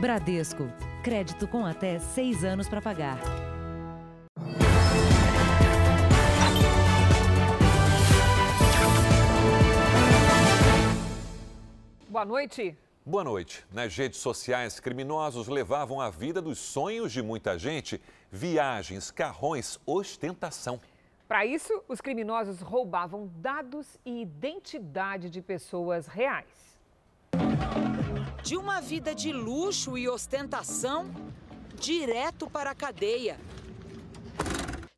Bradesco. Crédito com até seis anos para pagar. Boa noite. Boa noite. Nas redes sociais, criminosos levavam a vida dos sonhos de muita gente: viagens, carrões, ostentação. Para isso, os criminosos roubavam dados e identidade de pessoas reais. De uma vida de luxo e ostentação, direto para a cadeia.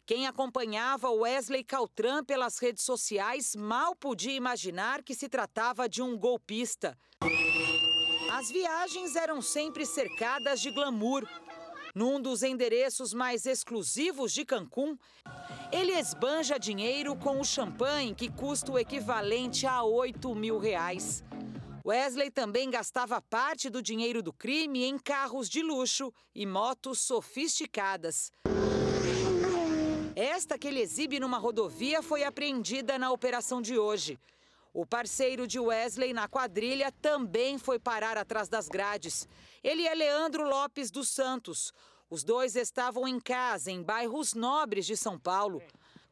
Quem acompanhava Wesley Caltran pelas redes sociais mal podia imaginar que se tratava de um golpista. As viagens eram sempre cercadas de glamour. Num dos endereços mais exclusivos de Cancún, ele esbanja dinheiro com o champanhe que custa o equivalente a 8 mil reais. Wesley também gastava parte do dinheiro do crime em carros de luxo e motos sofisticadas. Esta que ele exibe numa rodovia foi apreendida na operação de hoje. O parceiro de Wesley na quadrilha também foi parar atrás das grades. Ele é Leandro Lopes dos Santos. Os dois estavam em casa, em bairros nobres de São Paulo.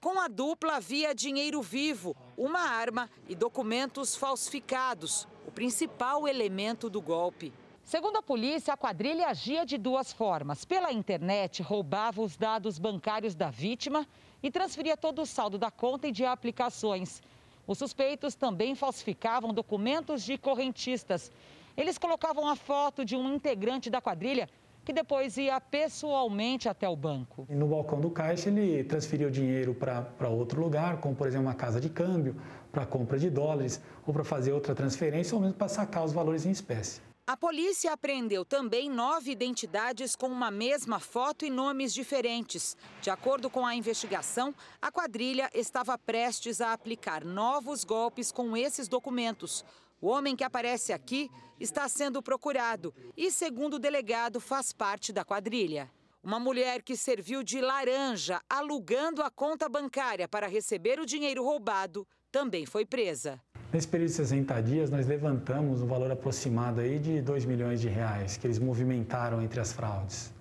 Com a dupla havia dinheiro vivo, uma arma e documentos falsificados, o principal elemento do golpe. Segundo a polícia, a quadrilha agia de duas formas. Pela internet, roubava os dados bancários da vítima e transferia todo o saldo da conta e de aplicações. Os suspeitos também falsificavam documentos de correntistas. Eles colocavam a foto de um integrante da quadrilha que depois ia pessoalmente até o banco. No balcão do caixa, ele transferia o dinheiro para outro lugar, como por exemplo uma casa de câmbio, para compra de dólares, ou para fazer outra transferência, ou mesmo para sacar os valores em espécie. A polícia apreendeu também nove identidades com uma mesma foto e nomes diferentes. De acordo com a investigação, a quadrilha estava prestes a aplicar novos golpes com esses documentos. O homem que aparece aqui está sendo procurado e, segundo o delegado, faz parte da quadrilha. Uma mulher que serviu de laranja alugando a conta bancária para receber o dinheiro roubado também foi presa. Nesse período de 60 dias, nós levantamos um valor aproximado aí de 2 milhões de reais que eles movimentaram entre as fraudes.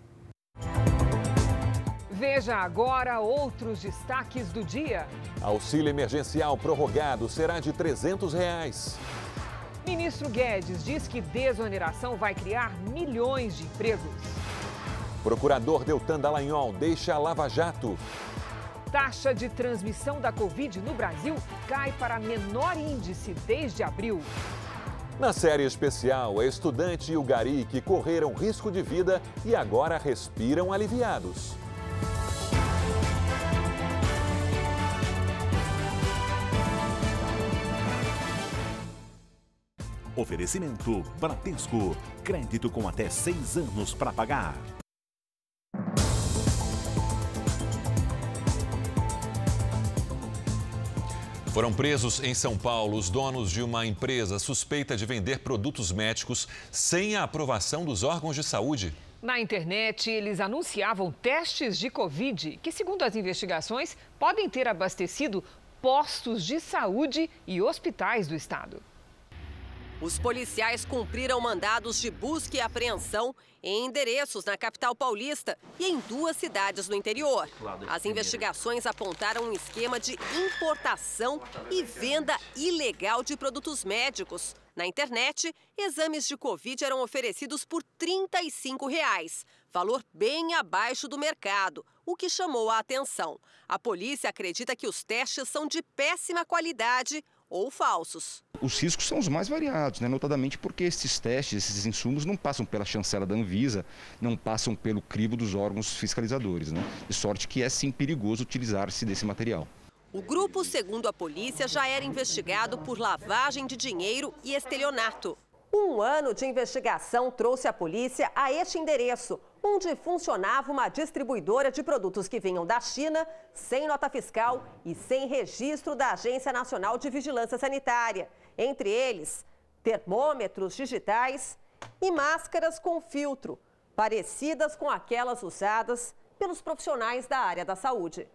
Veja agora outros destaques do dia. Auxílio emergencial prorrogado será de 300 reais. Ministro Guedes diz que desoneração vai criar milhões de empregos. Procurador Deltan Dallagnol deixa a Lava Jato. Taxa de transmissão da Covid no Brasil cai para menor índice desde abril. Na série especial, a estudante e o gari que correram risco de vida e agora respiram aliviados. Oferecimento Bradesco. Crédito com até seis anos para pagar. Foram presos em São Paulo os donos de uma empresa suspeita de vender produtos médicos sem a aprovação dos órgãos de saúde. Na internet, eles anunciavam testes de Covid que, segundo as investigações, podem ter abastecido postos de saúde e hospitais do estado. Os policiais cumpriram mandados de busca e apreensão em endereços na capital paulista e em duas cidades no interior. As investigações apontaram um esquema de importação e venda ilegal de produtos médicos. Na internet, exames de Covid eram oferecidos por 35 reais, valor bem abaixo do mercado, o que chamou a atenção. A polícia acredita que os testes são de péssima qualidade ou falsos. Os riscos são os mais variados, né? notadamente porque esses testes, esses insumos não passam pela chancela da Anvisa, não passam pelo crivo dos órgãos fiscalizadores, né? de sorte que é sim perigoso utilizar-se desse material. O grupo, segundo a polícia, já era investigado por lavagem de dinheiro e estelionato. Um ano de investigação trouxe a polícia a este endereço, onde funcionava uma distribuidora de produtos que vinham da China, sem nota fiscal e sem registro da Agência Nacional de Vigilância Sanitária. Entre eles, termômetros digitais e máscaras com filtro, parecidas com aquelas usadas pelos profissionais da área da saúde.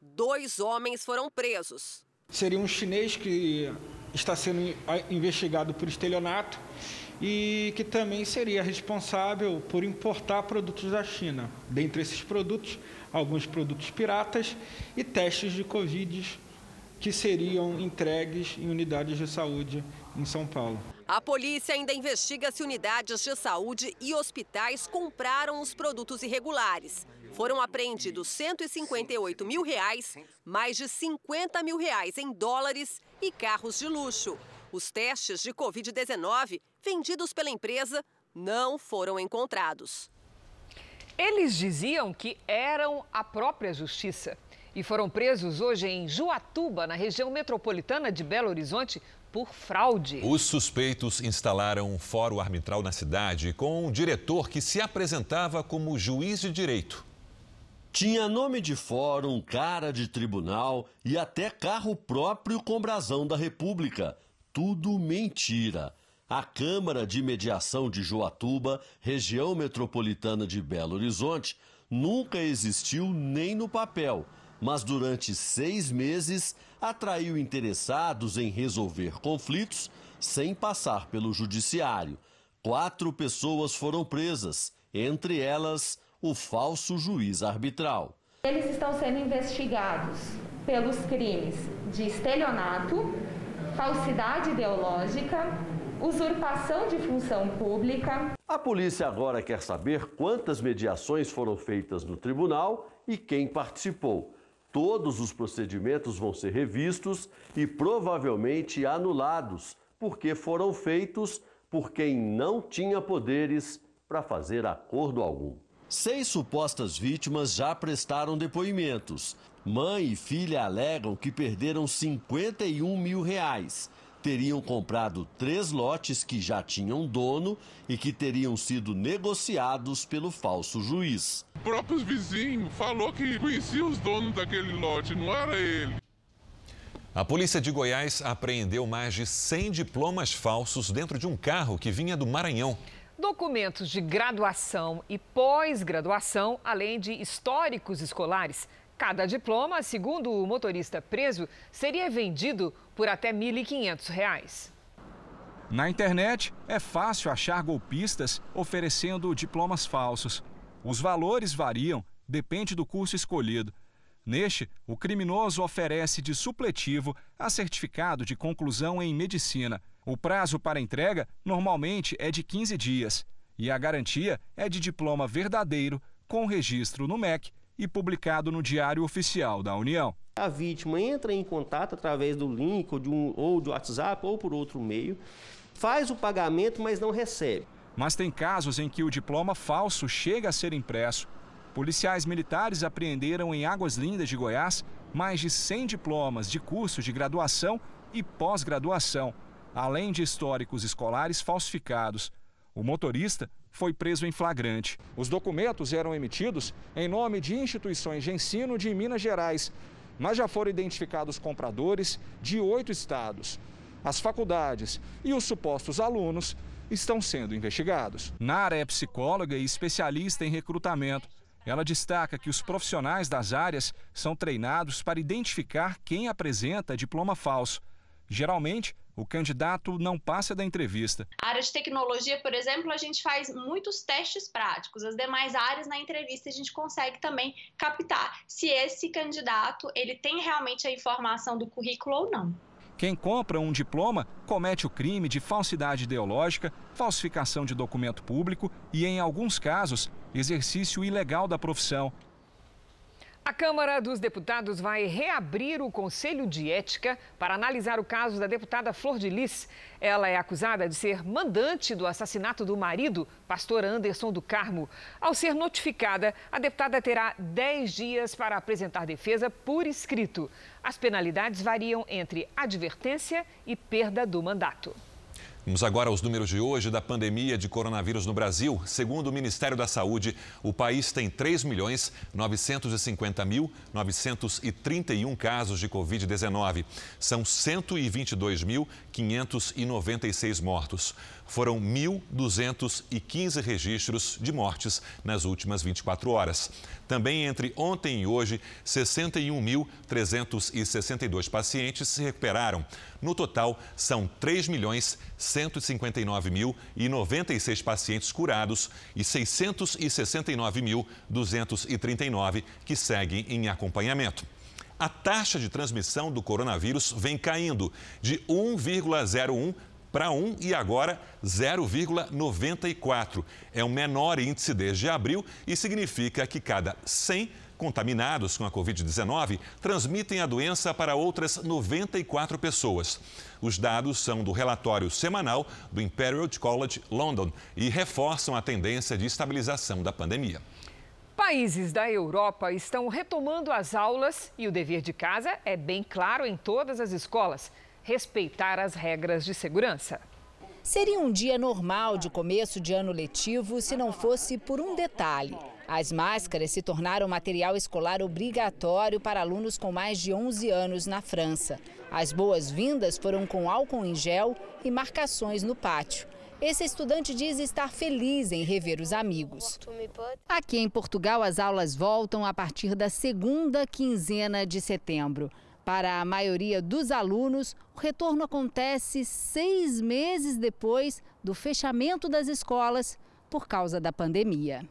Dois homens foram presos. Seria um chinês que está sendo investigado por estelionato e que também seria responsável por importar produtos da China. Dentre esses produtos, alguns produtos piratas e testes de Covid que seriam entregues em unidades de saúde em São Paulo. A polícia ainda investiga se unidades de saúde e hospitais compraram os produtos irregulares. Foram apreendidos 158 mil reais, mais de 50 mil reais em dólares e carros de luxo. Os testes de Covid-19 vendidos pela empresa não foram encontrados. Eles diziam que eram a própria justiça e foram presos hoje em Juatuba, na região metropolitana de Belo Horizonte, por fraude. Os suspeitos instalaram um fórum arbitral na cidade com um diretor que se apresentava como juiz de direito. Tinha nome de fórum, cara de tribunal e até carro próprio com brasão da República. Tudo mentira. A Câmara de Mediação de Joatuba, região metropolitana de Belo Horizonte, nunca existiu nem no papel, mas durante seis meses atraiu interessados em resolver conflitos sem passar pelo judiciário. Quatro pessoas foram presas, entre elas o falso juiz arbitral. Eles estão sendo investigados pelos crimes de estelionato, falsidade ideológica, usurpação de função pública. A polícia agora quer saber quantas mediações foram feitas no tribunal e quem participou. Todos os procedimentos vão ser revistos e provavelmente anulados, porque foram feitos por quem não tinha poderes para fazer acordo algum. Seis supostas vítimas já prestaram depoimentos. Mãe e filha alegam que perderam 51 mil reais. Teriam comprado três lotes que já tinham dono e que teriam sido negociados pelo falso juiz. O próprio vizinho falou que conhecia os donos daquele lote, não era ele. A polícia de Goiás apreendeu mais de 100 diplomas falsos dentro de um carro que vinha do Maranhão documentos de graduação e pós-graduação, além de históricos escolares. Cada diploma, segundo o motorista preso, seria vendido por até R$ 1.500. Na internet, é fácil achar golpistas oferecendo diplomas falsos. Os valores variam, depende do curso escolhido. Neste, o criminoso oferece de supletivo a certificado de conclusão em medicina o prazo para entrega normalmente é de 15 dias e a garantia é de diploma verdadeiro com registro no MEC e publicado no Diário Oficial da União. A vítima entra em contato através do link ou, de um, ou do WhatsApp ou por outro meio, faz o pagamento, mas não recebe. Mas tem casos em que o diploma falso chega a ser impresso. Policiais militares apreenderam em Águas Lindas de Goiás mais de 100 diplomas de cursos de graduação e pós-graduação além de históricos escolares falsificados. O motorista foi preso em flagrante. Os documentos eram emitidos em nome de instituições de ensino de Minas Gerais, mas já foram identificados compradores de oito estados. As faculdades e os supostos alunos estão sendo investigados. Nara é psicóloga e especialista em recrutamento. Ela destaca que os profissionais das áreas são treinados para identificar quem apresenta diploma falso. Geralmente, o candidato não passa da entrevista. A área de tecnologia, por exemplo, a gente faz muitos testes práticos. As demais áreas na entrevista a gente consegue também captar se esse candidato ele tem realmente a informação do currículo ou não. Quem compra um diploma comete o crime de falsidade ideológica, falsificação de documento público e, em alguns casos, exercício ilegal da profissão. A Câmara dos Deputados vai reabrir o Conselho de Ética para analisar o caso da deputada Flor de Lis. Ela é acusada de ser mandante do assassinato do marido, pastor Anderson do Carmo. Ao ser notificada, a deputada terá 10 dias para apresentar defesa por escrito. As penalidades variam entre advertência e perda do mandato. Vamos agora aos números de hoje da pandemia de coronavírus no Brasil. Segundo o Ministério da Saúde, o país tem 3 milhões 950 mil 931 casos de Covid-19. São 122.596 mortos. Foram 1.215 registros de mortes nas últimas 24 horas. Também entre ontem e hoje, 61.362 pacientes se recuperaram. No total, são 3.159.096 pacientes curados e 669.239 que seguem em acompanhamento. A taxa de transmissão do coronavírus vem caindo de 1,01 para 1 e agora 0,94. É o menor índice desde abril e significa que cada 100 contaminados com a Covid-19 transmitem a doença para outras 94 pessoas. Os dados são do relatório semanal do Imperial College London e reforçam a tendência de estabilização da pandemia. Países da Europa estão retomando as aulas e o dever de casa é bem claro em todas as escolas respeitar as regras de segurança. Seria um dia normal de começo de ano letivo se não fosse por um detalhe. As máscaras se tornaram material escolar obrigatório para alunos com mais de 11 anos na França. As boas-vindas foram com álcool em gel e marcações no pátio. Esse estudante diz estar feliz em rever os amigos. Aqui em Portugal, as aulas voltam a partir da segunda quinzena de setembro. Para a maioria dos alunos, o retorno acontece seis meses depois do fechamento das escolas por causa da pandemia.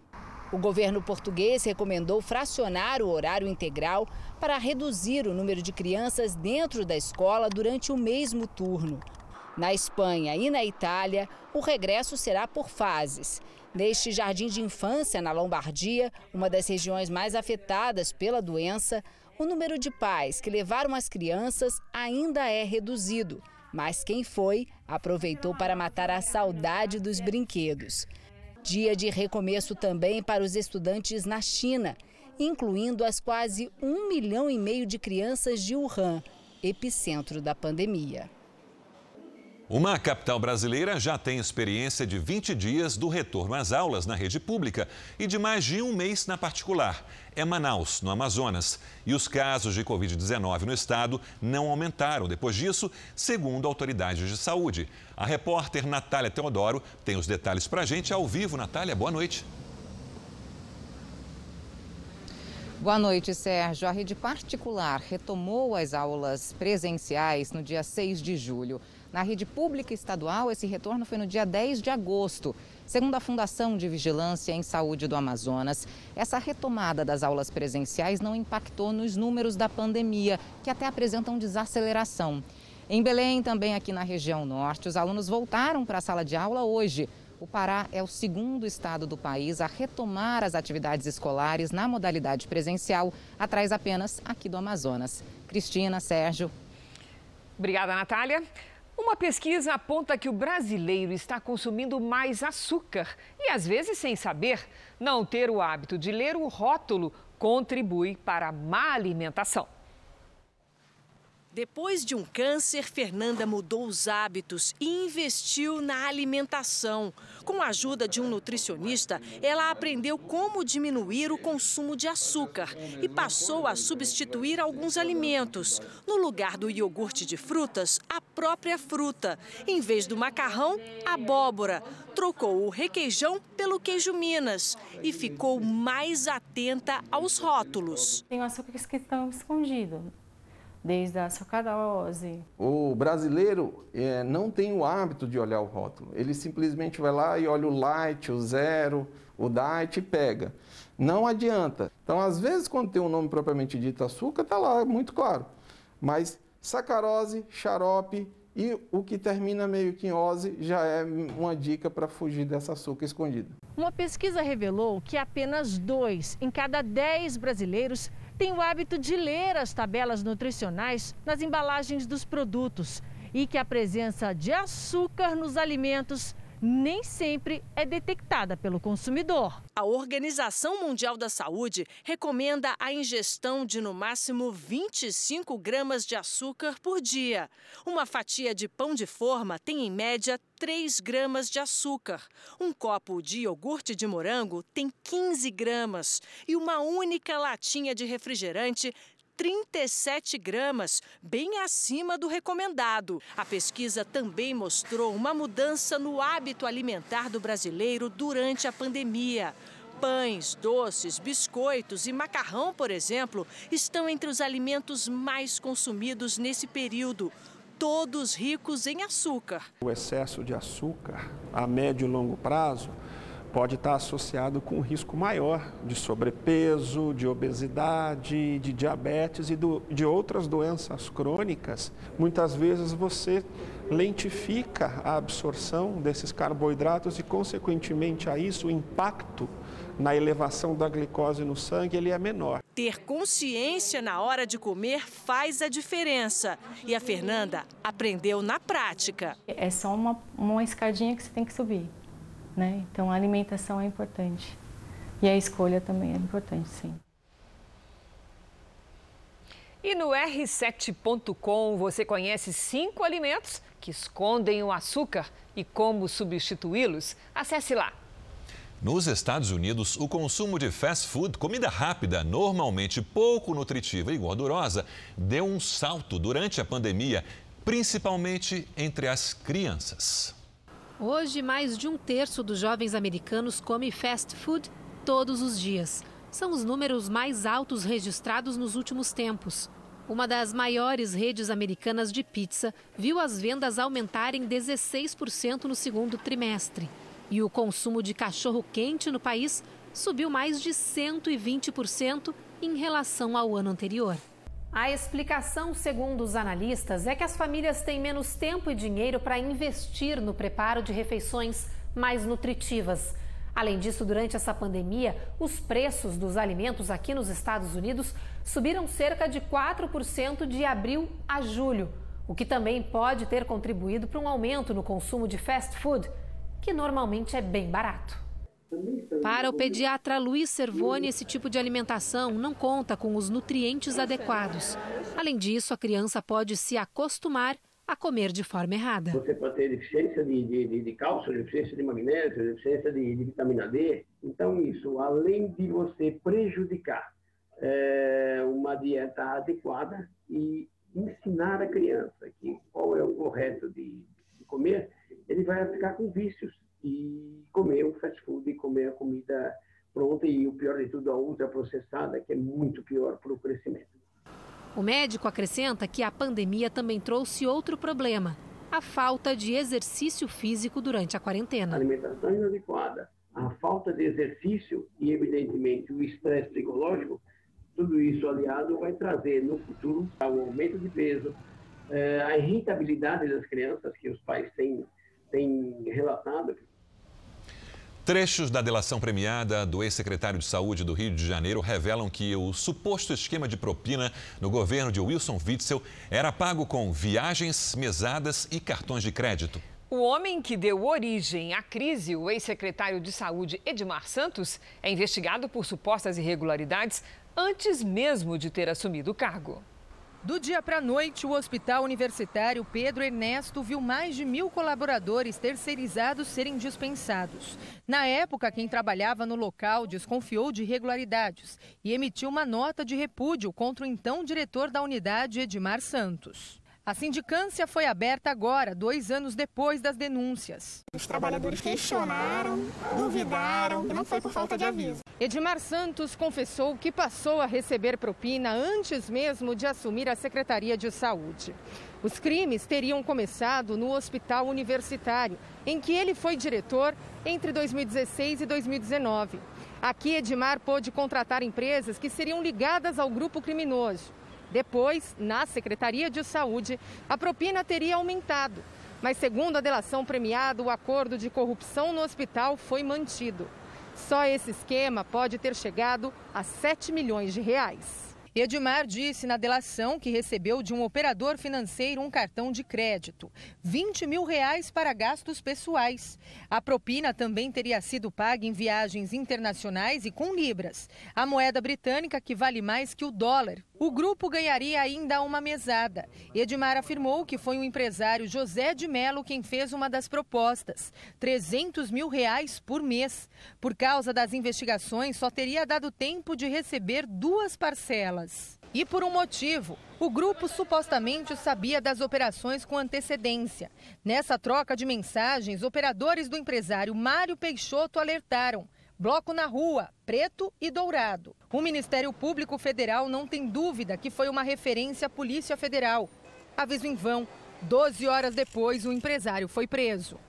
O governo português recomendou fracionar o horário integral para reduzir o número de crianças dentro da escola durante o mesmo turno. Na Espanha e na Itália, o regresso será por fases. Neste jardim de infância na Lombardia, uma das regiões mais afetadas pela doença, o número de pais que levaram as crianças ainda é reduzido, mas quem foi aproveitou para matar a saudade dos brinquedos. Dia de recomeço também para os estudantes na China, incluindo as quase um milhão e meio de crianças de Wuhan, epicentro da pandemia. Uma capital brasileira já tem experiência de 20 dias do retorno às aulas na rede pública e de mais de um mês na particular. É Manaus, no Amazonas. E os casos de Covid-19 no estado não aumentaram depois disso, segundo autoridades de saúde. A repórter Natália Teodoro tem os detalhes para a gente ao vivo. Natália, boa noite. Boa noite, Sérgio. A rede particular retomou as aulas presenciais no dia 6 de julho. Na rede pública estadual, esse retorno foi no dia 10 de agosto. Segundo a Fundação de Vigilância em Saúde do Amazonas, essa retomada das aulas presenciais não impactou nos números da pandemia, que até apresentam desaceleração. Em Belém, também aqui na região norte, os alunos voltaram para a sala de aula hoje. O Pará é o segundo estado do país a retomar as atividades escolares na modalidade presencial, atrás apenas aqui do Amazonas. Cristina, Sérgio. Obrigada, Natália. Uma pesquisa aponta que o brasileiro está consumindo mais açúcar e, às vezes, sem saber, não ter o hábito de ler o rótulo contribui para a má alimentação. Depois de um câncer, Fernanda mudou os hábitos e investiu na alimentação. Com a ajuda de um nutricionista, ela aprendeu como diminuir o consumo de açúcar e passou a substituir alguns alimentos. No lugar do iogurte de frutas, a própria fruta. Em vez do macarrão, abóbora. Trocou o requeijão pelo queijo Minas e ficou mais atenta aos rótulos. Tem açúcares que estão escondidos desde a sacarose. O brasileiro é, não tem o hábito de olhar o rótulo. Ele simplesmente vai lá e olha o light, o zero, o diet e pega. Não adianta. Então, às vezes, quando tem um nome propriamente dito açúcar, está lá muito claro. Mas sacarose, xarope e o que termina meio que em ose já é uma dica para fugir dessa açúcar escondida. Uma pesquisa revelou que apenas dois em cada dez brasileiros tem o hábito de ler as tabelas nutricionais nas embalagens dos produtos e que a presença de açúcar nos alimentos nem sempre é detectada pelo consumidor. A Organização Mundial da Saúde recomenda a ingestão de no máximo 25 gramas de açúcar por dia. Uma fatia de pão de forma tem em média 3 gramas de açúcar. Um copo de iogurte de morango tem 15 gramas. E uma única latinha de refrigerante 37 gramas, bem acima do recomendado. A pesquisa também mostrou uma mudança no hábito alimentar do brasileiro durante a pandemia. Pães, doces, biscoitos e macarrão, por exemplo, estão entre os alimentos mais consumidos nesse período todos ricos em açúcar. O excesso de açúcar a médio e longo prazo pode estar associado com um risco maior de sobrepeso, de obesidade, de diabetes e do, de outras doenças crônicas. Muitas vezes você lentifica a absorção desses carboidratos e, consequentemente a isso, o impacto na elevação da glicose no sangue ele é menor. Ter consciência na hora de comer faz a diferença. E a Fernanda aprendeu na prática. É só uma, uma escadinha que você tem que subir. Né? Então a alimentação é importante. E a escolha também é importante, sim. E no R7.com você conhece cinco alimentos que escondem o açúcar e como substituí-los? Acesse lá nos Estados Unidos, o consumo de fast food, comida rápida, normalmente pouco nutritiva e gordurosa, deu um salto durante a pandemia, principalmente entre as crianças. Hoje, mais de um terço dos jovens americanos come fast food todos os dias. São os números mais altos registrados nos últimos tempos. Uma das maiores redes americanas de pizza viu as vendas aumentarem 16% no segundo trimestre. E o consumo de cachorro-quente no país subiu mais de 120% em relação ao ano anterior. A explicação, segundo os analistas, é que as famílias têm menos tempo e dinheiro para investir no preparo de refeições mais nutritivas. Além disso, durante essa pandemia, os preços dos alimentos aqui nos Estados Unidos subiram cerca de 4% de abril a julho, o que também pode ter contribuído para um aumento no consumo de fast food que normalmente é bem barato. Para o pediatra Luiz Servoni, esse tipo de alimentação não conta com os nutrientes adequados. Além disso, a criança pode se acostumar a comer de forma errada. Você pode ter deficiência de, de, de cálcio, deficiência de magnésio, deficiência de, de, vitamina D. Então, isso, além de você prejudicar é, uma dieta adequada e ensinar a criança que qual é o correto de, de comer, ele vai ficar com vícios e comida pronta e o pior de tudo, a ultraprocessada, que é muito pior para o crescimento. O médico acrescenta que a pandemia também trouxe outro problema, a falta de exercício físico durante a quarentena. A alimentação inadequada, a falta de exercício e, evidentemente, o estresse psicológico, tudo isso aliado vai trazer no futuro o aumento de peso, eh, a irritabilidade das crianças que os pais têm tem relatado. Trechos da delação premiada do ex-secretário de Saúde do Rio de Janeiro revelam que o suposto esquema de propina no governo de Wilson Witzel era pago com viagens, mesadas e cartões de crédito. O homem que deu origem à crise, o ex-secretário de Saúde Edmar Santos, é investigado por supostas irregularidades antes mesmo de ter assumido o cargo. Do dia para a noite, o Hospital Universitário Pedro Ernesto viu mais de mil colaboradores terceirizados serem dispensados. Na época, quem trabalhava no local desconfiou de irregularidades e emitiu uma nota de repúdio contra o então diretor da unidade, Edmar Santos. A sindicância foi aberta agora, dois anos depois das denúncias. Os trabalhadores questionaram, duvidaram, não foi por falta de aviso. Edmar Santos confessou que passou a receber propina antes mesmo de assumir a Secretaria de Saúde. Os crimes teriam começado no Hospital Universitário, em que ele foi diretor entre 2016 e 2019. Aqui, Edmar pôde contratar empresas que seriam ligadas ao grupo criminoso. Depois, na Secretaria de Saúde, a propina teria aumentado. Mas, segundo a delação premiada, o acordo de corrupção no hospital foi mantido. Só esse esquema pode ter chegado a 7 milhões de reais. Edmar disse na delação que recebeu de um operador financeiro um cartão de crédito, 20 mil reais para gastos pessoais. A propina também teria sido paga em viagens internacionais e com libras, a moeda britânica que vale mais que o dólar. O grupo ganharia ainda uma mesada. Edmar afirmou que foi o empresário José de Melo quem fez uma das propostas, 300 mil reais por mês. Por causa das investigações, só teria dado tempo de receber duas parcelas. E por um motivo, o grupo supostamente sabia das operações com antecedência. Nessa troca de mensagens, operadores do empresário Mário Peixoto alertaram. Bloco na rua, preto e dourado. O Ministério Público Federal não tem dúvida que foi uma referência à Polícia Federal. Aviso em vão. Doze horas depois, o empresário foi preso.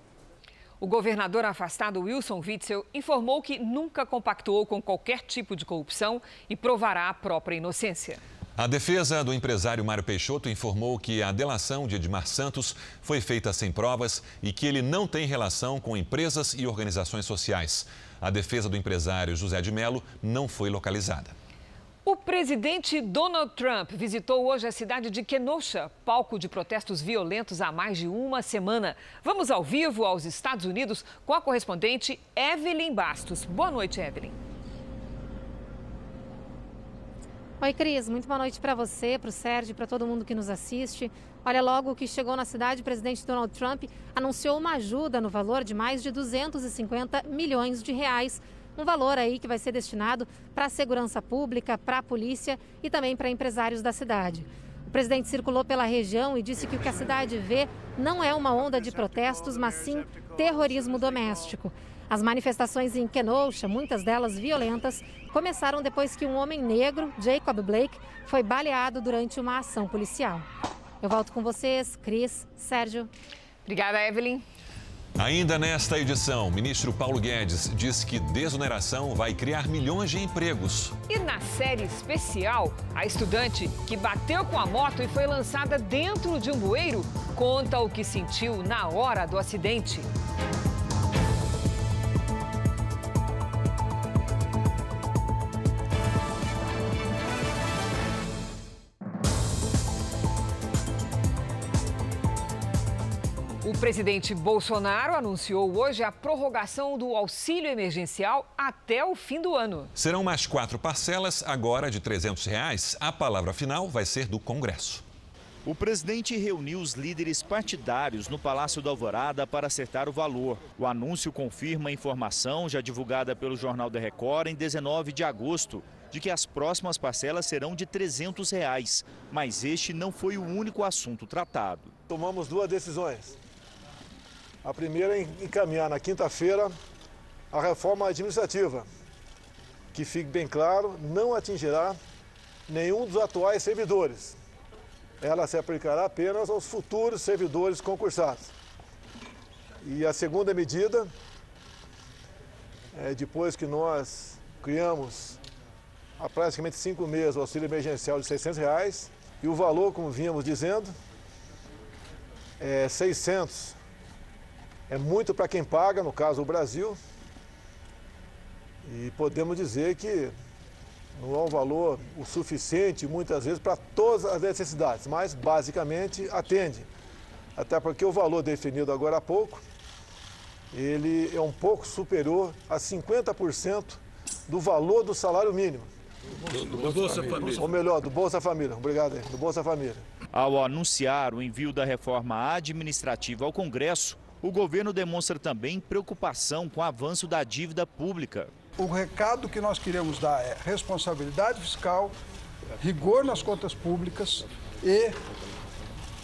O governador afastado Wilson Witzel informou que nunca compactuou com qualquer tipo de corrupção e provará a própria inocência. A defesa do empresário Mário Peixoto informou que a delação de Edmar Santos foi feita sem provas e que ele não tem relação com empresas e organizações sociais. A defesa do empresário José de Mello não foi localizada. O presidente Donald Trump visitou hoje a cidade de Kenosha, palco de protestos violentos há mais de uma semana. Vamos ao vivo aos Estados Unidos com a correspondente Evelyn Bastos. Boa noite, Evelyn. Oi, Cris. Muito boa noite para você, para o Sérgio, para todo mundo que nos assiste. Olha, logo que chegou na cidade, o presidente Donald Trump anunciou uma ajuda no valor de mais de 250 milhões de reais. Um valor aí que vai ser destinado para a segurança pública, para a polícia e também para empresários da cidade. O presidente circulou pela região e disse que o que a cidade vê não é uma onda de protestos, mas sim terrorismo doméstico. As manifestações em Kenosha, muitas delas violentas, começaram depois que um homem negro, Jacob Blake, foi baleado durante uma ação policial. Eu volto com vocês, Cris, Sérgio. Obrigada, Evelyn. Ainda nesta edição, o ministro Paulo Guedes diz que desoneração vai criar milhões de empregos. E na série especial, a estudante que bateu com a moto e foi lançada dentro de um bueiro conta o que sentiu na hora do acidente. O presidente Bolsonaro anunciou hoje a prorrogação do auxílio emergencial até o fim do ano. Serão mais quatro parcelas, agora de 300 reais. A palavra final vai ser do Congresso. O presidente reuniu os líderes partidários no Palácio da Alvorada para acertar o valor. O anúncio confirma a informação já divulgada pelo Jornal da Record em 19 de agosto de que as próximas parcelas serão de 300 reais. Mas este não foi o único assunto tratado. Tomamos duas decisões. A primeira é encaminhar na quinta-feira a reforma administrativa, que fique bem claro, não atingirá nenhum dos atuais servidores. Ela se aplicará apenas aos futuros servidores concursados. E a segunda medida é depois que nós criamos há praticamente cinco meses o auxílio emergencial de 600 reais e o valor, como vínhamos dizendo, é 600 é muito para quem paga, no caso o Brasil. E podemos dizer que não é um valor o suficiente, muitas vezes, para todas as necessidades, mas basicamente atende. Até porque o valor definido agora há pouco, ele é um pouco superior a 50% do valor do salário mínimo. Do, do Bolsa Família. Ou melhor, do Bolsa Família. Obrigado, do Bolsa Família. Ao anunciar o envio da reforma administrativa ao Congresso, o governo demonstra também preocupação com o avanço da dívida pública. O recado que nós queremos dar é responsabilidade fiscal, rigor nas contas públicas e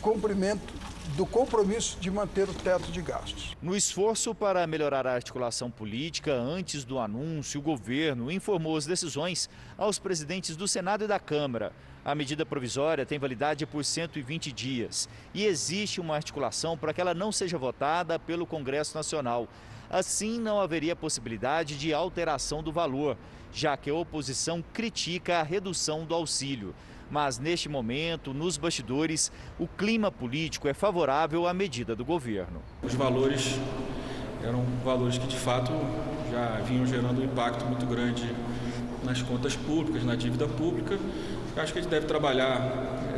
cumprimento do compromisso de manter o teto de gastos. No esforço para melhorar a articulação política, antes do anúncio, o governo informou as decisões aos presidentes do Senado e da Câmara. A medida provisória tem validade por 120 dias e existe uma articulação para que ela não seja votada pelo Congresso Nacional. Assim, não haveria possibilidade de alteração do valor, já que a oposição critica a redução do auxílio. Mas neste momento, nos bastidores, o clima político é favorável à medida do governo. Os valores eram valores que de fato já vinham gerando um impacto muito grande nas contas públicas, na dívida pública. Eu acho que a gente deve trabalhar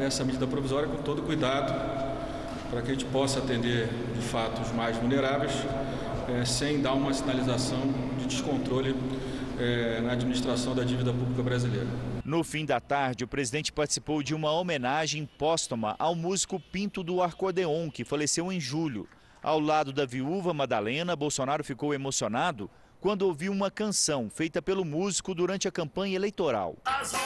essa medida provisória com todo cuidado para que a gente possa atender de fato os mais vulneráveis, é, sem dar uma sinalização de descontrole é, na administração da dívida pública brasileira. No fim da tarde, o presidente participou de uma homenagem póstuma ao músico Pinto do Arcodeon, que faleceu em julho. Ao lado da viúva Madalena, Bolsonaro ficou emocionado quando ouviu uma canção feita pelo músico durante a campanha eleitoral. Azul,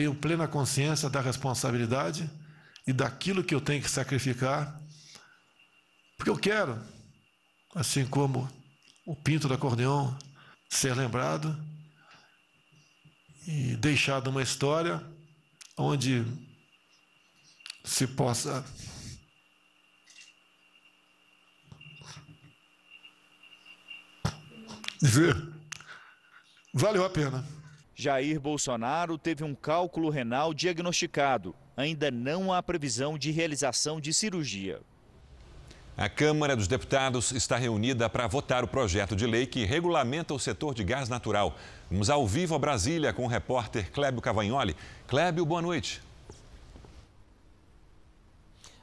tenho plena consciência da responsabilidade e daquilo que eu tenho que sacrificar, porque eu quero, assim como o Pinto da Acordeão, ser lembrado e deixado uma história onde se possa dizer valeu a pena. Jair Bolsonaro teve um cálculo renal diagnosticado. Ainda não há previsão de realização de cirurgia. A Câmara dos Deputados está reunida para votar o projeto de lei que regulamenta o setor de gás natural. Vamos ao vivo a Brasília com o repórter Clébio Cavagnoli. Clébio, boa noite.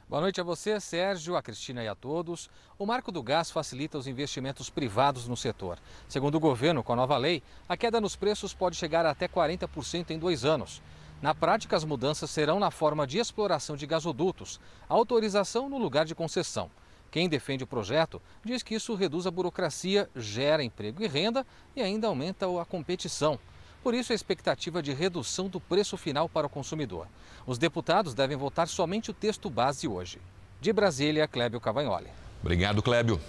Boa noite a você, Sérgio, a Cristina e a todos. O marco do gás facilita os investimentos privados no setor. Segundo o governo, com a nova lei, a queda nos preços pode chegar até 40% em dois anos. Na prática, as mudanças serão na forma de exploração de gasodutos, autorização no lugar de concessão. Quem defende o projeto diz que isso reduz a burocracia, gera emprego e renda e ainda aumenta a competição. Por isso, a expectativa de redução do preço final para o consumidor. Os deputados devem votar somente o texto base hoje. De Brasília, Clébio Cavagnoli. Obrigado, Clébio.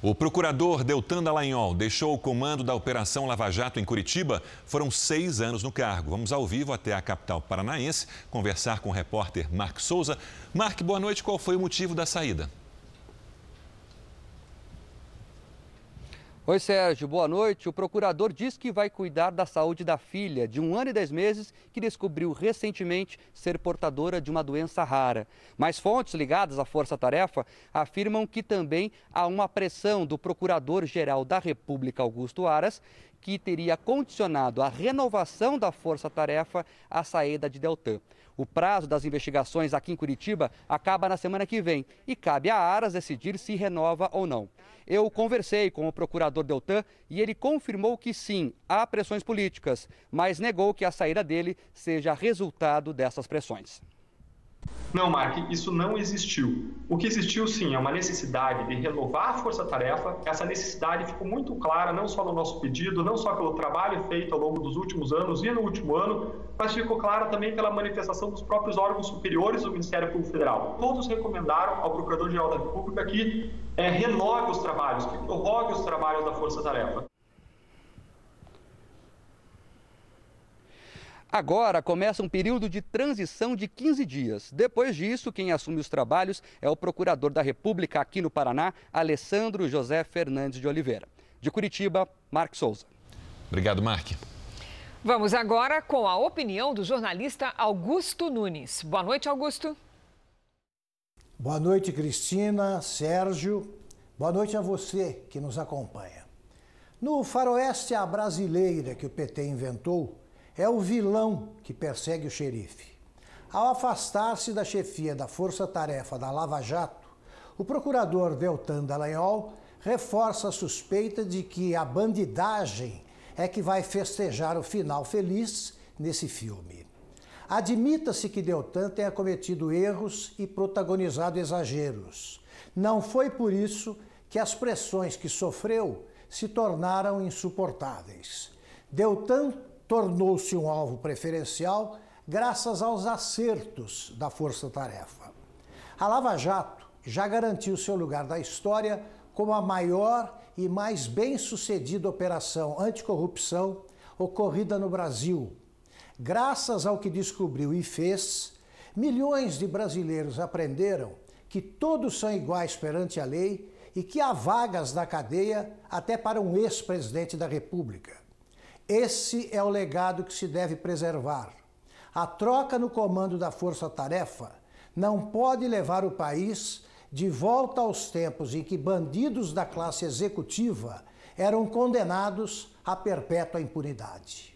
O procurador Deltan Dallagnol deixou o comando da Operação Lava Jato em Curitiba. Foram seis anos no cargo. Vamos ao vivo até a capital paranaense conversar com o repórter Mark Souza. Mark, boa noite. Qual foi o motivo da saída? Oi, Sérgio, boa noite. O procurador diz que vai cuidar da saúde da filha, de um ano e dez meses, que descobriu recentemente ser portadora de uma doença rara. Mas fontes ligadas à Força Tarefa afirmam que também há uma pressão do Procurador-Geral da República, Augusto Aras, que teria condicionado a renovação da Força Tarefa à saída de Deltan. O prazo das investigações aqui em Curitiba acaba na semana que vem e cabe a Aras decidir se renova ou não. Eu conversei com o procurador Deltan e ele confirmou que sim, há pressões políticas, mas negou que a saída dele seja resultado dessas pressões. Não, Mark, isso não existiu. O que existiu, sim, é uma necessidade de renovar a força-tarefa. Essa necessidade ficou muito clara, não só no nosso pedido, não só pelo trabalho feito ao longo dos últimos anos e no último ano, mas ficou clara também pela manifestação dos próprios órgãos superiores do Ministério Público Federal. Todos recomendaram ao Procurador-Geral da República que é, renove os trabalhos, que prorrogue os trabalhos da força-tarefa. Agora começa um período de transição de 15 dias. Depois disso, quem assume os trabalhos é o Procurador da República aqui no Paraná, Alessandro José Fernandes de Oliveira. De Curitiba, Mark Souza. Obrigado, Mark. Vamos agora com a opinião do jornalista Augusto Nunes. Boa noite, Augusto. Boa noite, Cristina, Sérgio. Boa noite a você que nos acompanha. No faroeste à brasileira que o PT inventou, é o vilão que persegue o xerife. Ao afastar-se da chefia da Força Tarefa da Lava Jato, o procurador Deltan Dallagnol reforça a suspeita de que a bandidagem é que vai festejar o final feliz nesse filme. Admita-se que Deltan tenha cometido erros e protagonizado exageros. Não foi por isso que as pressões que sofreu se tornaram insuportáveis. Deltan tornou-se um alvo preferencial graças aos acertos da Força Tarefa. A Lava Jato já garantiu seu lugar na história como a maior e mais bem-sucedida operação anticorrupção ocorrida no Brasil. Graças ao que descobriu e fez, milhões de brasileiros aprenderam que todos são iguais perante a lei e que há vagas na cadeia até para um ex-presidente da República. Esse é o legado que se deve preservar. A troca no comando da força-tarefa não pode levar o país de volta aos tempos em que bandidos da classe executiva eram condenados à perpétua impunidade.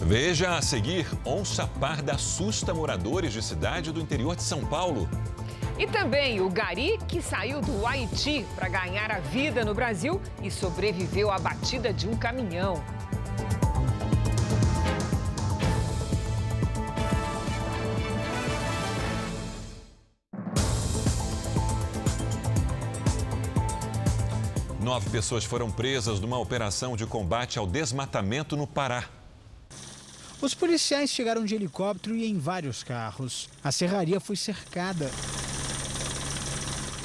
Veja a seguir: onça parda assusta moradores de cidade do interior de São Paulo. E também o Gari, que saiu do Haiti para ganhar a vida no Brasil e sobreviveu à batida de um caminhão. Nove pessoas foram presas numa operação de combate ao desmatamento no Pará. Os policiais chegaram de helicóptero e em vários carros. A serraria foi cercada.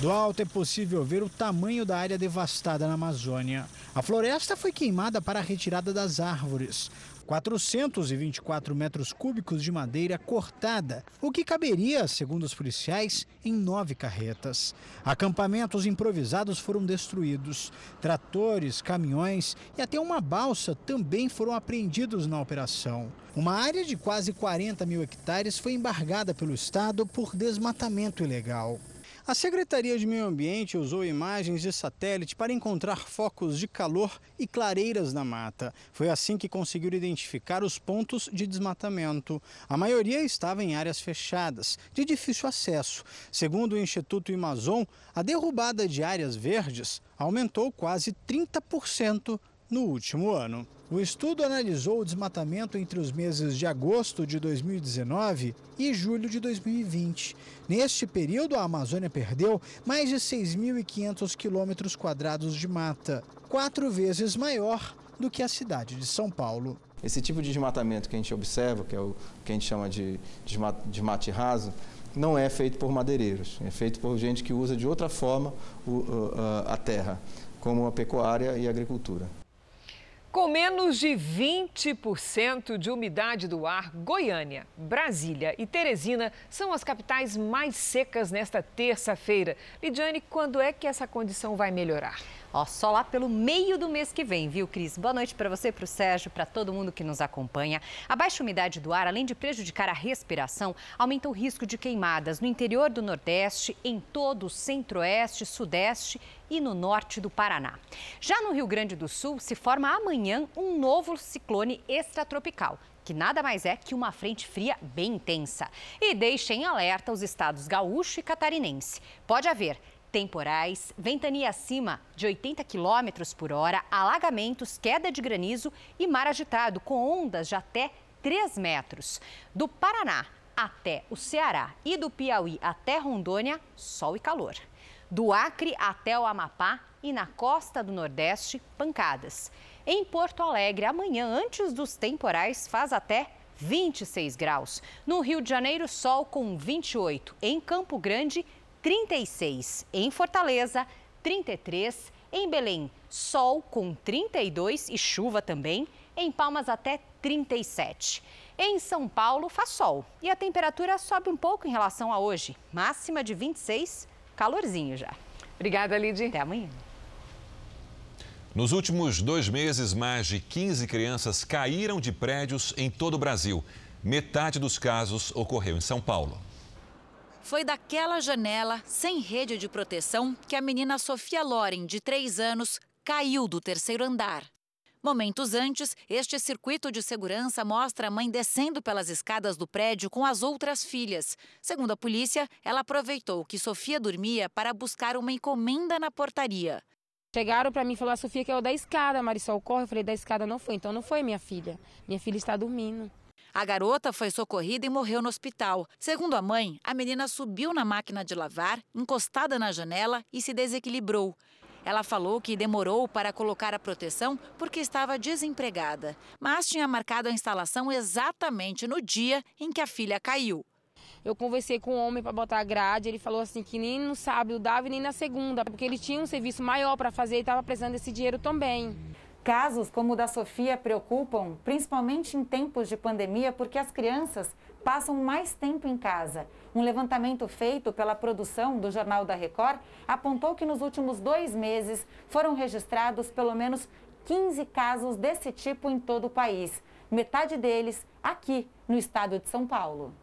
Do alto é possível ver o tamanho da área devastada na Amazônia. A floresta foi queimada para a retirada das árvores. 424 metros cúbicos de madeira cortada, o que caberia, segundo os policiais, em nove carretas. Acampamentos improvisados foram destruídos. Tratores, caminhões e até uma balsa também foram apreendidos na operação. Uma área de quase 40 mil hectares foi embargada pelo Estado por desmatamento ilegal. A Secretaria de Meio Ambiente usou imagens de satélite para encontrar focos de calor e clareiras na mata. Foi assim que conseguiu identificar os pontos de desmatamento. A maioria estava em áreas fechadas, de difícil acesso. Segundo o Instituto Amazon, a derrubada de áreas verdes aumentou quase 30% no último ano. O estudo analisou o desmatamento entre os meses de agosto de 2019 e julho de 2020. Neste período, a Amazônia perdeu mais de 6.500 quilômetros quadrados de mata, quatro vezes maior do que a cidade de São Paulo. Esse tipo de desmatamento que a gente observa, que é o que a gente chama de desmate raso, não é feito por madeireiros, é feito por gente que usa de outra forma a terra, como a pecuária e a agricultura. Com menos de 20% de umidade do ar, Goiânia, Brasília e Teresina são as capitais mais secas nesta terça-feira. Lidiane, quando é que essa condição vai melhorar? Ó, só lá pelo meio do mês que vem, viu, Cris? Boa noite para você, para o Sérgio, para todo mundo que nos acompanha. A baixa umidade do ar, além de prejudicar a respiração, aumenta o risco de queimadas no interior do Nordeste, em todo o Centro-Oeste, Sudeste e no norte do Paraná. Já no Rio Grande do Sul, se forma amanhã um novo ciclone extratropical que nada mais é que uma frente fria bem intensa. E deixa em alerta os estados gaúcho e catarinense. Pode haver temporais, ventania acima de 80 km por hora, alagamentos, queda de granizo e mar agitado, com ondas de até 3 metros. Do Paraná até o Ceará e do Piauí até Rondônia, sol e calor. Do Acre até o Amapá e na costa do Nordeste, pancadas. Em Porto Alegre, amanhã, antes dos temporais, faz até 26 graus. No Rio de Janeiro, sol com 28. Em Campo Grande, 36 em Fortaleza, 33 em Belém, sol com 32 e chuva também, em Palmas até 37. Em São Paulo faz sol e a temperatura sobe um pouco em relação a hoje, máxima de 26, calorzinho já. Obrigada, Lidy. Até amanhã. Nos últimos dois meses, mais de 15 crianças caíram de prédios em todo o Brasil. Metade dos casos ocorreu em São Paulo. Foi daquela janela, sem rede de proteção, que a menina Sofia Loren, de 3 anos, caiu do terceiro andar. Momentos antes, este circuito de segurança mostra a mãe descendo pelas escadas do prédio com as outras filhas. Segundo a polícia, ela aproveitou que Sofia dormia para buscar uma encomenda na portaria. Chegaram para mim e falaram: Sofia caiu da escada, Marisol, corre. Eu falei: da escada não foi. Então não foi minha filha. Minha filha está dormindo. A garota foi socorrida e morreu no hospital. Segundo a mãe, a menina subiu na máquina de lavar, encostada na janela e se desequilibrou. Ela falou que demorou para colocar a proteção porque estava desempregada, mas tinha marcado a instalação exatamente no dia em que a filha caiu. Eu conversei com o homem para botar a grade, ele falou assim que nem no sábado dava nem na segunda, porque ele tinha um serviço maior para fazer e estava precisando desse dinheiro também. Casos como o da Sofia preocupam, principalmente em tempos de pandemia, porque as crianças passam mais tempo em casa. Um levantamento feito pela produção do Jornal da Record apontou que nos últimos dois meses foram registrados pelo menos 15 casos desse tipo em todo o país. Metade deles aqui no estado de São Paulo.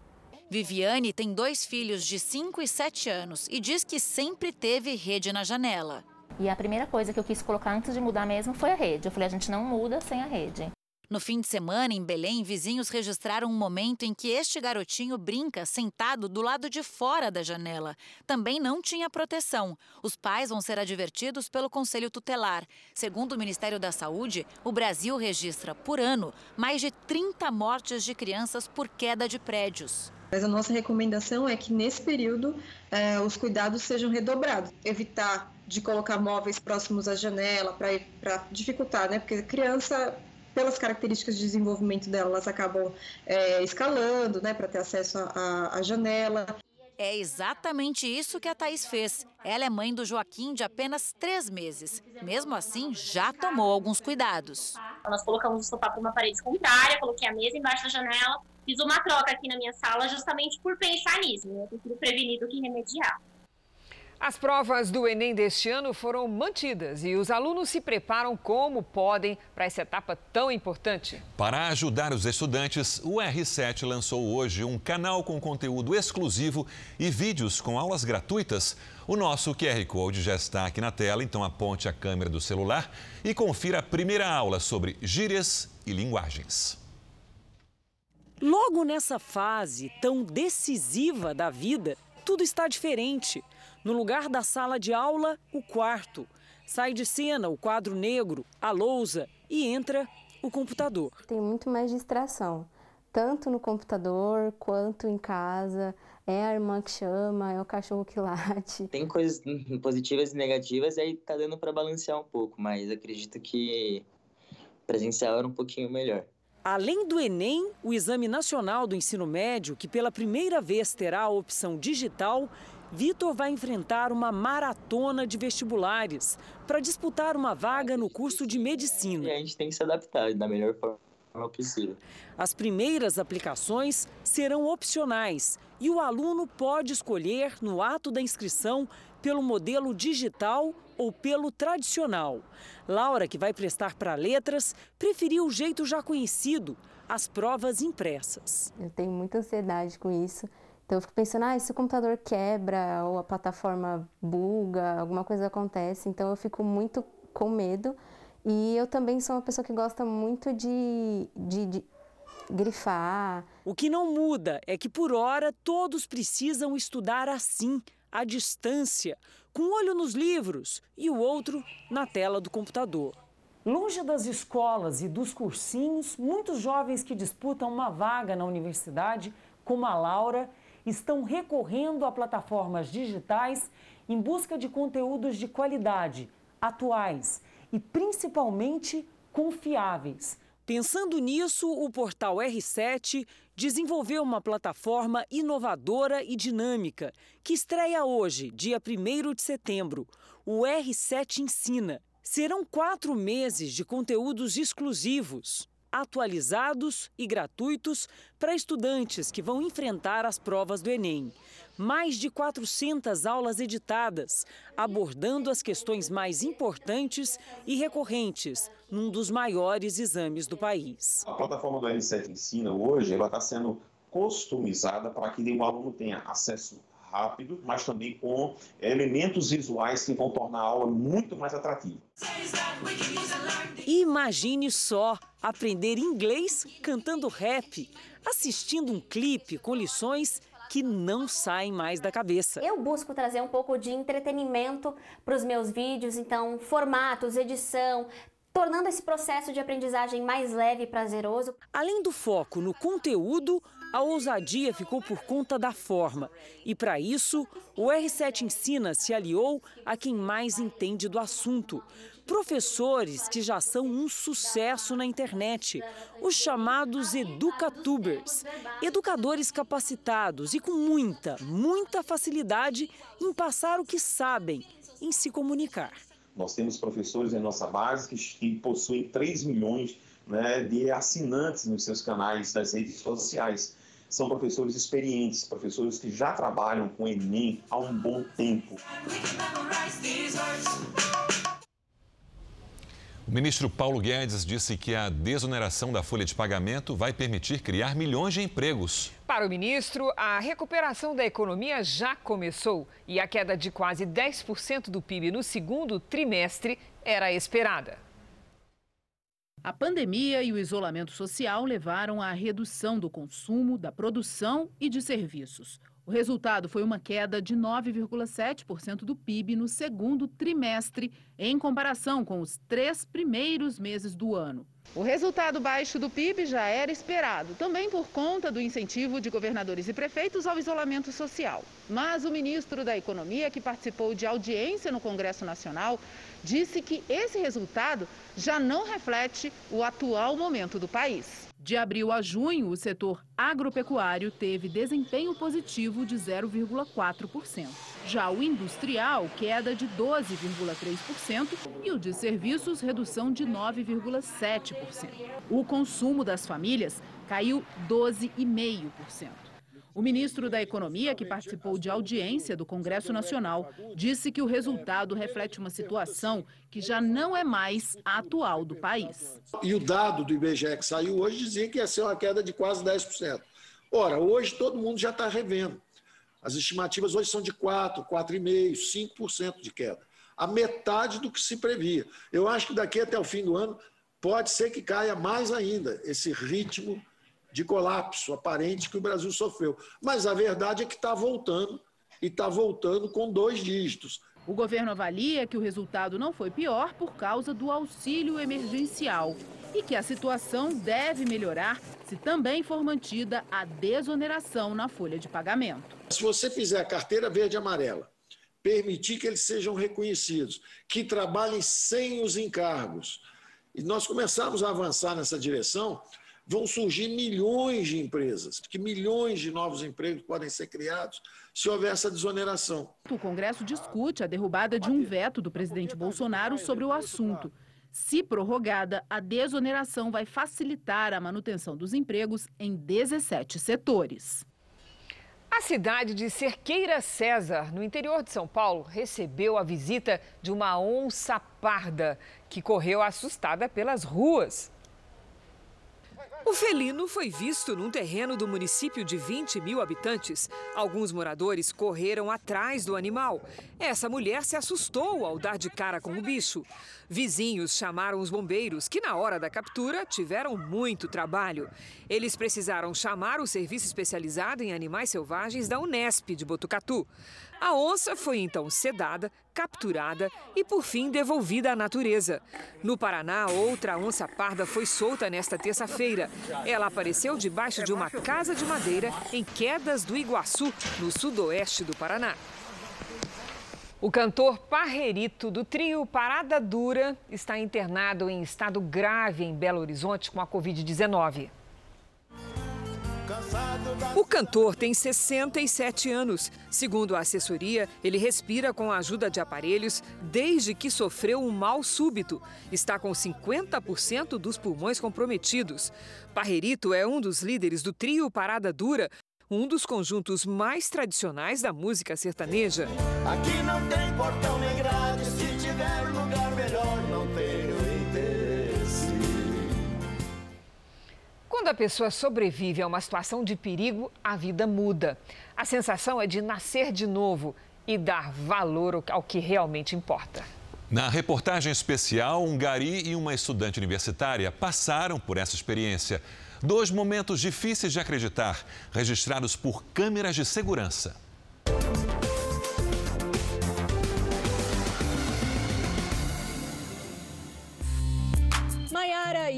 Viviane tem dois filhos de 5 e 7 anos e diz que sempre teve rede na janela. E a primeira coisa que eu quis colocar antes de mudar mesmo foi a rede. Eu falei, a gente não muda sem a rede. No fim de semana, em Belém, vizinhos registraram um momento em que este garotinho brinca sentado do lado de fora da janela. Também não tinha proteção. Os pais vão ser advertidos pelo Conselho Tutelar. Segundo o Ministério da Saúde, o Brasil registra, por ano, mais de 30 mortes de crianças por queda de prédios. Mas a nossa recomendação é que nesse período eh, os cuidados sejam redobrados. Evitar de colocar móveis próximos à janela para dificultar, né? Porque criança pelas características de desenvolvimento dela, elas acabam é, escalando, né, para ter acesso à janela. É exatamente isso que a Thaís fez. Ela é mãe do Joaquim de apenas três meses. Mesmo assim, já tomou alguns cuidados. Nós colocamos o sofá para uma parede contrária, coloquei a mesa embaixo da janela, fiz uma troca aqui na minha sala justamente por pensar nisso. Né? Eu prefiro prevenir do que remediar. As provas do Enem deste ano foram mantidas e os alunos se preparam como podem para essa etapa tão importante. Para ajudar os estudantes, o R7 lançou hoje um canal com conteúdo exclusivo e vídeos com aulas gratuitas. O nosso QR Code já está aqui na tela, então aponte a câmera do celular e confira a primeira aula sobre gírias e linguagens. Logo nessa fase tão decisiva da vida, tudo está diferente. No lugar da sala de aula, o quarto. Sai de cena o quadro negro, a lousa e entra o computador. Tem muito mais distração, tanto no computador quanto em casa. É a irmã que chama, é o cachorro que late. Tem coisas positivas e negativas, e aí tá dando para balancear um pouco, mas acredito que presencial era um pouquinho melhor. Além do Enem, o Exame Nacional do Ensino Médio, que pela primeira vez terá a opção digital, Vitor vai enfrentar uma maratona de vestibulares para disputar uma vaga no curso de medicina. E a gente tem que se adaptar da melhor forma possível. As primeiras aplicações serão opcionais e o aluno pode escolher no ato da inscrição pelo modelo digital ou pelo tradicional. Laura, que vai prestar para letras, preferiu o jeito já conhecido, as provas impressas. Eu tenho muita ansiedade com isso então eu fico pensando, ah, se o computador quebra ou a plataforma buga, alguma coisa acontece, então eu fico muito com medo. E eu também sou uma pessoa que gosta muito de, de, de grifar. O que não muda é que por hora todos precisam estudar assim, à distância, com um olho nos livros e o outro na tela do computador. Longe das escolas e dos cursinhos, muitos jovens que disputam uma vaga na universidade, como a Laura, estão recorrendo a plataformas digitais em busca de conteúdos de qualidade, atuais e principalmente confiáveis. Pensando nisso, o portal R7 desenvolveu uma plataforma inovadora e dinâmica que estreia hoje, dia 1 de setembro. O R7 Ensina. Serão quatro meses de conteúdos exclusivos atualizados e gratuitos para estudantes que vão enfrentar as provas do Enem. Mais de 400 aulas editadas, abordando as questões mais importantes e recorrentes num dos maiores exames do país. A plataforma do R7 Ensina hoje ela está sendo customizada para que o aluno tenha acesso rápido, mas também com elementos visuais que vão tornar a aula muito mais atrativa. Imagine só aprender inglês cantando rap, assistindo um clipe com lições que não saem mais da cabeça. Eu busco trazer um pouco de entretenimento para os meus vídeos, então formatos, edição, tornando esse processo de aprendizagem mais leve e prazeroso. Além do foco no conteúdo, a ousadia ficou por conta da forma. E para isso, o R7 Ensina se aliou a quem mais entende do assunto. Professores que já são um sucesso na internet, os chamados educatubers, educadores capacitados e com muita, muita facilidade em passar o que sabem, em se comunicar. Nós temos professores em nossa base que possuem 3 milhões né, de assinantes nos seus canais das redes sociais são professores experientes, professores que já trabalham com Enem há um bom tempo. O ministro Paulo Guedes disse que a desoneração da folha de pagamento vai permitir criar milhões de empregos. Para o ministro, a recuperação da economia já começou e a queda de quase 10% do PIB no segundo trimestre era esperada. A pandemia e o isolamento social levaram à redução do consumo, da produção e de serviços. O resultado foi uma queda de 9,7% do PIB no segundo trimestre, em comparação com os três primeiros meses do ano. O resultado baixo do PIB já era esperado, também por conta do incentivo de governadores e prefeitos ao isolamento social. Mas o ministro da Economia, que participou de audiência no Congresso Nacional, disse que esse resultado já não reflete o atual momento do país. De abril a junho, o setor agropecuário teve desempenho positivo de 0,4%. Já o industrial, queda de 12,3% e o de serviços, redução de 9,7%. O consumo das famílias caiu 12,5%. O ministro da Economia, que participou de audiência do Congresso Nacional, disse que o resultado reflete uma situação que já não é mais a atual do país. E o dado do IBGE que saiu hoje dizia que ia ser uma queda de quase 10%. Ora, hoje todo mundo já está revendo. As estimativas hoje são de 4%, 4,5%, 5% de queda. A metade do que se previa. Eu acho que daqui até o fim do ano pode ser que caia mais ainda esse ritmo de colapso aparente que o Brasil sofreu. Mas a verdade é que está voltando e está voltando com dois dígitos. O governo avalia que o resultado não foi pior por causa do auxílio emergencial e que a situação deve melhorar se também for mantida a desoneração na folha de pagamento. Se você fizer a carteira verde e amarela, permitir que eles sejam reconhecidos, que trabalhem sem os encargos, e nós começamos a avançar nessa direção, vão surgir milhões de empresas, que milhões de novos empregos podem ser criados se houver essa desoneração. O Congresso discute a derrubada de um veto do presidente Bolsonaro sobre o assunto. Se prorrogada, a desoneração vai facilitar a manutenção dos empregos em 17 setores. A cidade de Cerqueira César, no interior de São Paulo, recebeu a visita de uma onça parda que correu assustada pelas ruas. O felino foi visto num terreno do município de 20 mil habitantes. Alguns moradores correram atrás do animal. Essa mulher se assustou ao dar de cara com o bicho. Vizinhos chamaram os bombeiros, que na hora da captura tiveram muito trabalho. Eles precisaram chamar o serviço especializado em animais selvagens da Unesp de Botucatu. A onça foi então sedada, capturada e, por fim, devolvida à natureza. No Paraná, outra onça parda foi solta nesta terça-feira. Ela apareceu debaixo de uma casa de madeira em Quedas do Iguaçu, no sudoeste do Paraná. O cantor Parrerito, do trio Parada Dura, está internado em estado grave em Belo Horizonte com a Covid-19. O cantor tem 67 anos. Segundo a assessoria, ele respira com a ajuda de aparelhos desde que sofreu um mal súbito. Está com 50% dos pulmões comprometidos. Parrerito é um dos líderes do trio Parada Dura, um dos conjuntos mais tradicionais da música sertaneja. Aqui não tem portão nem grade, se tiver lugar Quando a pessoa sobrevive a uma situação de perigo, a vida muda. A sensação é de nascer de novo e dar valor ao que realmente importa. Na reportagem especial, um gari e uma estudante universitária passaram por essa experiência. Dois momentos difíceis de acreditar, registrados por câmeras de segurança.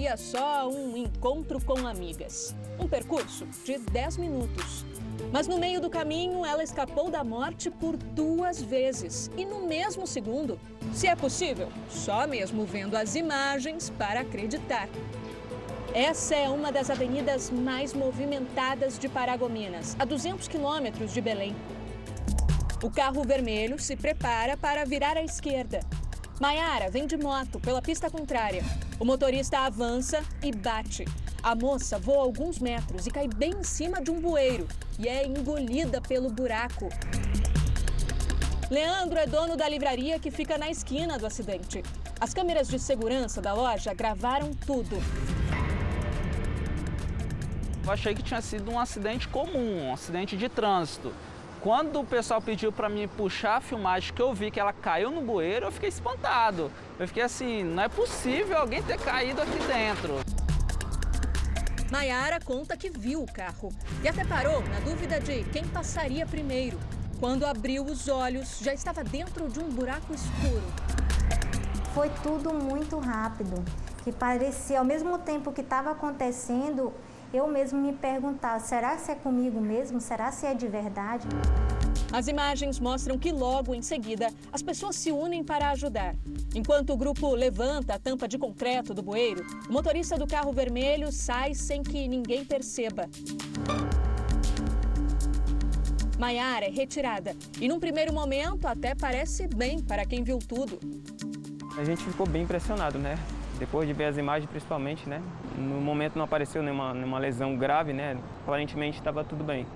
Maiara ia só um encontro com amigas. Um percurso de 10 minutos. Mas no meio do caminho, ela escapou da morte por duas vezes. E no mesmo segundo. Se é possível, só mesmo vendo as imagens para acreditar. Essa é uma das avenidas mais movimentadas de Paragominas, a 200 quilômetros de Belém. O carro vermelho se prepara para virar à esquerda. Maiara vem de moto pela pista contrária. O motorista avança e bate. A moça voa alguns metros e cai bem em cima de um bueiro e é engolida pelo buraco. Leandro é dono da livraria que fica na esquina do acidente. As câmeras de segurança da loja gravaram tudo. Eu achei que tinha sido um acidente comum, um acidente de trânsito. Quando o pessoal pediu para mim puxar a filmagem, que eu vi que ela caiu no bueiro, eu fiquei espantado. Eu fiquei assim, não é possível alguém ter caído aqui dentro. Maiara conta que viu o carro e até parou na dúvida de quem passaria primeiro. Quando abriu os olhos, já estava dentro de um buraco escuro. Foi tudo muito rápido, que parecia, ao mesmo tempo que estava acontecendo, eu mesmo me perguntava, será se é comigo mesmo? Será se é de verdade? As imagens mostram que logo em seguida as pessoas se unem para ajudar. Enquanto o grupo levanta a tampa de concreto do bueiro, o motorista do carro vermelho sai sem que ninguém perceba. Maiara é retirada e, num primeiro momento, até parece bem para quem viu tudo. A gente ficou bem impressionado, né? Depois de ver as imagens, principalmente, né? No momento não apareceu nenhuma, nenhuma lesão grave, né? Aparentemente estava tudo bem.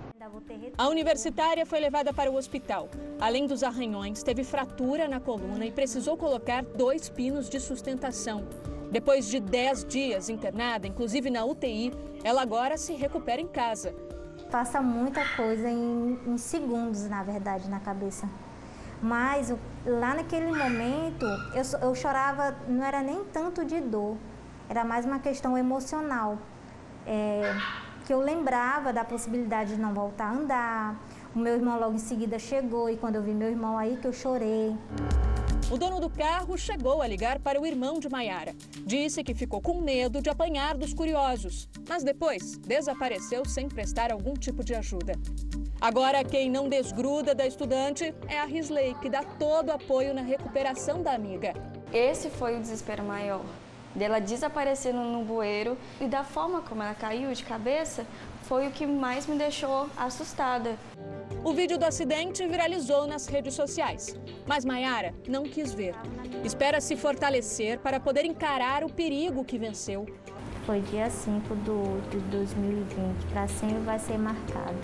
A universitária foi levada para o hospital. Além dos arranhões, teve fratura na coluna e precisou colocar dois pinos de sustentação. Depois de 10 dias internada, inclusive na UTI, ela agora se recupera em casa. Passa muita coisa em, em segundos, na verdade, na cabeça. Mas lá naquele momento, eu, eu chorava, não era nem tanto de dor, era mais uma questão emocional. É, que eu lembrava da possibilidade de não voltar a andar. O meu irmão logo em seguida chegou e quando eu vi meu irmão aí que eu chorei. O dono do carro chegou a ligar para o irmão de Maiara. Disse que ficou com medo de apanhar dos curiosos, mas depois desapareceu sem prestar algum tipo de ajuda. Agora, quem não desgruda da estudante é a Risley, que dá todo apoio na recuperação da amiga. Esse foi o desespero maior dela desaparecendo no bueiro e da forma como ela caiu de cabeça foi o que mais me deixou assustada. O vídeo do acidente viralizou nas redes sociais, mas Maiara não quis ver. Espera se fortalecer para poder encarar o perigo que venceu. Foi dia 5 do, de 2020, para sempre vai ser marcado.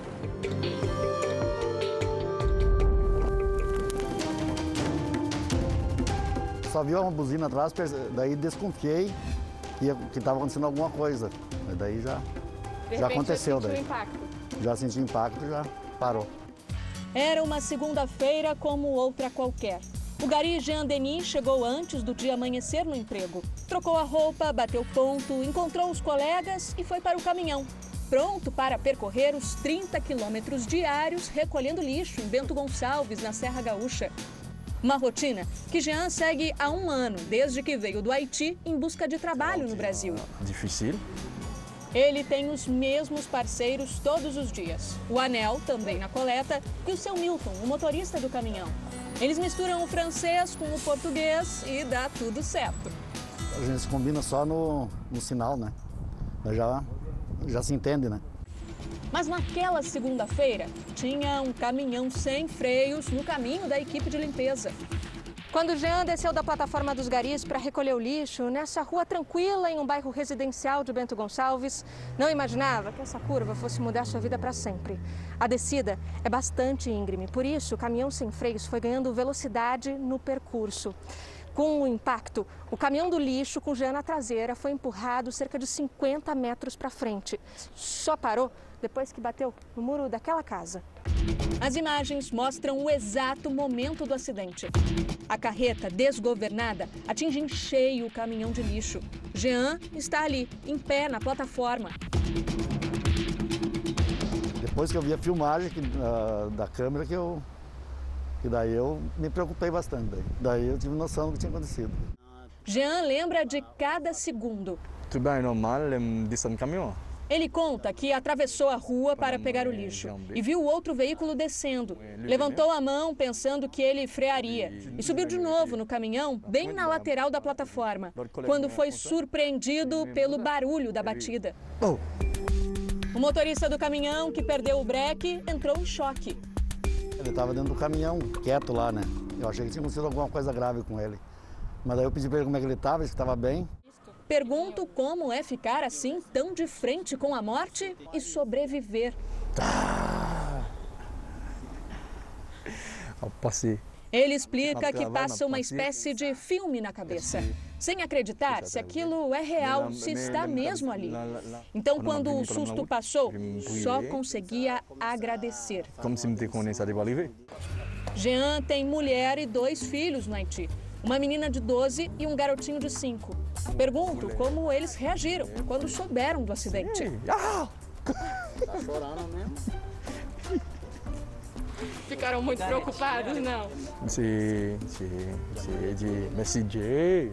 só vi uma buzina atrás, daí desconfiei que estava acontecendo alguma coisa. Daí já, já aconteceu. Já daí. impacto. Já senti impacto, já parou. Era uma segunda-feira como outra qualquer. O gari Jean Denis chegou antes do dia amanhecer no emprego. Trocou a roupa, bateu ponto, encontrou os colegas e foi para o caminhão. Pronto para percorrer os 30 quilômetros diários recolhendo lixo em Bento Gonçalves, na Serra Gaúcha. Uma rotina que Jean segue há um ano, desde que veio do Haiti em busca de trabalho no Brasil. Difícil. Ele tem os mesmos parceiros todos os dias. O Anel, também na coleta, e o seu Milton, o motorista do caminhão. Eles misturam o francês com o português e dá tudo certo. A gente se combina só no, no sinal, né? Já, já se entende, né? Mas naquela segunda-feira, tinha um caminhão sem freios no caminho da equipe de limpeza. Quando Jean desceu da plataforma dos garis para recolher o lixo, nessa rua tranquila, em um bairro residencial de Bento Gonçalves, não imaginava que essa curva fosse mudar sua vida para sempre. A descida é bastante íngreme, por isso o caminhão sem freios foi ganhando velocidade no percurso. Com o impacto, o caminhão do lixo com Jean na traseira foi empurrado cerca de 50 metros para frente. Só parou depois que bateu no muro daquela casa. As imagens mostram o exato momento do acidente. A carreta desgovernada atinge em cheio o caminhão de lixo. Jean está ali, em pé na plataforma. Depois que eu vi a filmagem uh, da câmera, que eu que daí eu me preocupei bastante. Daí, daí eu tive noção do que tinha acontecido. Jean lembra de cada segundo. Tudo bem, normal, disse no caminhão. Ele conta que atravessou a rua para pegar o lixo e viu outro veículo descendo. Levantou a mão pensando que ele frearia e subiu de novo no caminhão, bem na lateral da plataforma, quando foi surpreendido pelo barulho da batida. O motorista do caminhão, que perdeu o breque, entrou em choque. Ele estava dentro do caminhão, quieto lá, né? Eu achei que tinha acontecido alguma coisa grave com ele. Mas aí eu pedi para ele como é que ele estava, que estava bem. Pergunto como é ficar assim, tão de frente com a morte e sobreviver. Ah. Ele explica que passa uma espécie de filme na cabeça, sem acreditar se aquilo é real, se está mesmo ali. Então, quando o susto passou, só conseguia agradecer. Como se me com Jean tem mulher e dois filhos no Haiti. uma menina de 12 e um garotinho de 5. Pergunto como eles reagiram quando souberam do acidente. Tá chorando mesmo? Ficaram muito preocupados, não? Sim, sim, sim, de Messenger.